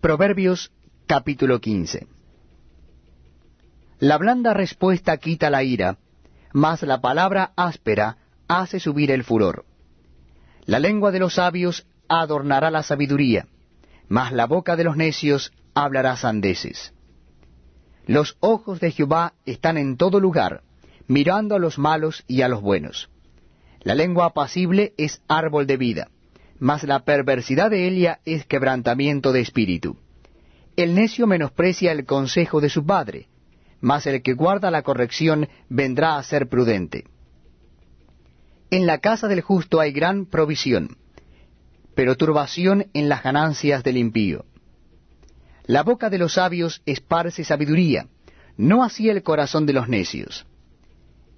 Proverbios capítulo 15 La blanda respuesta quita la ira, mas la palabra áspera hace subir el furor. La lengua de los sabios adornará la sabiduría, mas la boca de los necios hablará sandeces. Los ojos de Jehová están en todo lugar, mirando a los malos y a los buenos. La lengua apacible es árbol de vida mas la perversidad de ella es quebrantamiento de espíritu. El necio menosprecia el consejo de su padre, mas el que guarda la corrección vendrá a ser prudente. En la casa del justo hay gran provisión, pero turbación en las ganancias del impío. La boca de los sabios esparce sabiduría, no así el corazón de los necios.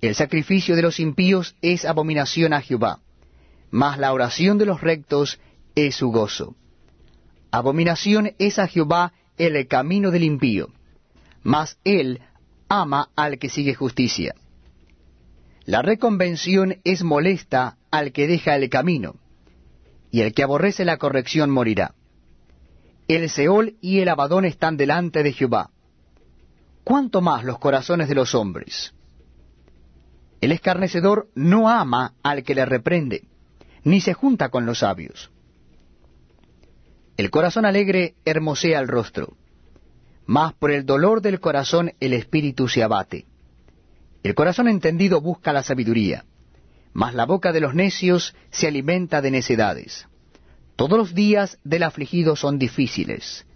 El sacrificio de los impíos es abominación a Jehová mas la oración de los rectos es su gozo. Abominación es a Jehová el camino del impío, mas él ama al que sigue justicia. La reconvención es molesta al que deja el camino, y el que aborrece la corrección morirá. El Seol y el Abadón están delante de Jehová. ¿Cuánto más los corazones de los hombres? El escarnecedor no ama al que le reprende, ni se junta con los sabios. El corazón alegre hermosea el rostro, mas por el dolor del corazón el espíritu se abate. El corazón entendido busca la sabiduría, mas la boca de los necios se alimenta de necedades. Todos los días del afligido son difíciles,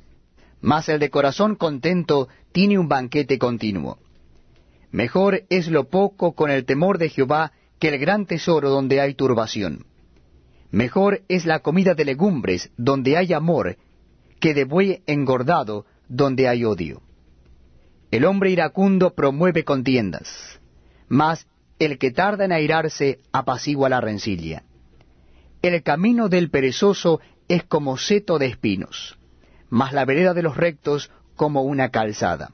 mas el de corazón contento tiene un banquete continuo. Mejor es lo poco con el temor de Jehová que el gran tesoro donde hay turbación. Mejor es la comida de legumbres donde hay amor que de buey engordado donde hay odio. El hombre iracundo promueve contiendas, mas el que tarda en airarse apacigua la rencilla. El camino del perezoso es como seto de espinos, mas la vereda de los rectos como una calzada.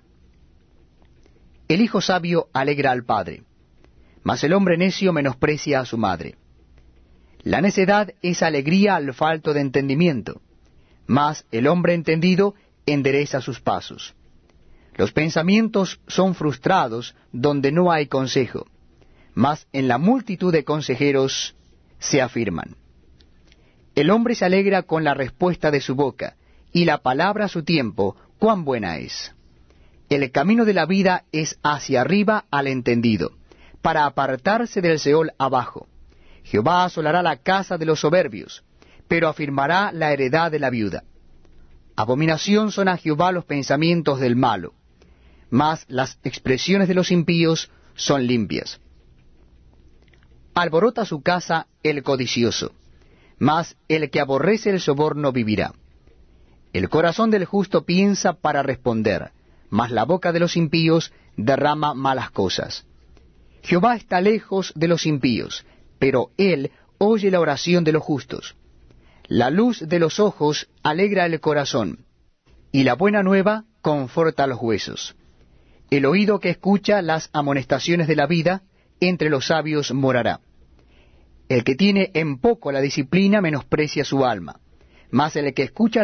El hijo sabio alegra al padre, mas el hombre necio menosprecia a su madre. La necedad es alegría al falto de entendimiento, mas el hombre entendido endereza sus pasos. Los pensamientos son frustrados donde no hay consejo, mas en la multitud de consejeros se afirman. El hombre se alegra con la respuesta de su boca, y la palabra a su tiempo, cuán buena es. El camino de la vida es hacia arriba al entendido, para apartarse del Seol abajo. Jehová asolará la casa de los soberbios, pero afirmará la heredad de la viuda. Abominación son a Jehová los pensamientos del malo, mas las expresiones de los impíos son limpias. Alborota su casa el codicioso, mas el que aborrece el soborno vivirá. El corazón del justo piensa para responder, mas la boca de los impíos derrama malas cosas. Jehová está lejos de los impíos, pero Él oye la oración de los justos. La luz de los ojos alegra el corazón, y la buena nueva conforta los huesos. El oído que escucha las amonestaciones de la vida, entre los sabios morará. El que tiene en poco la disciplina menosprecia su alma, mas el que escucha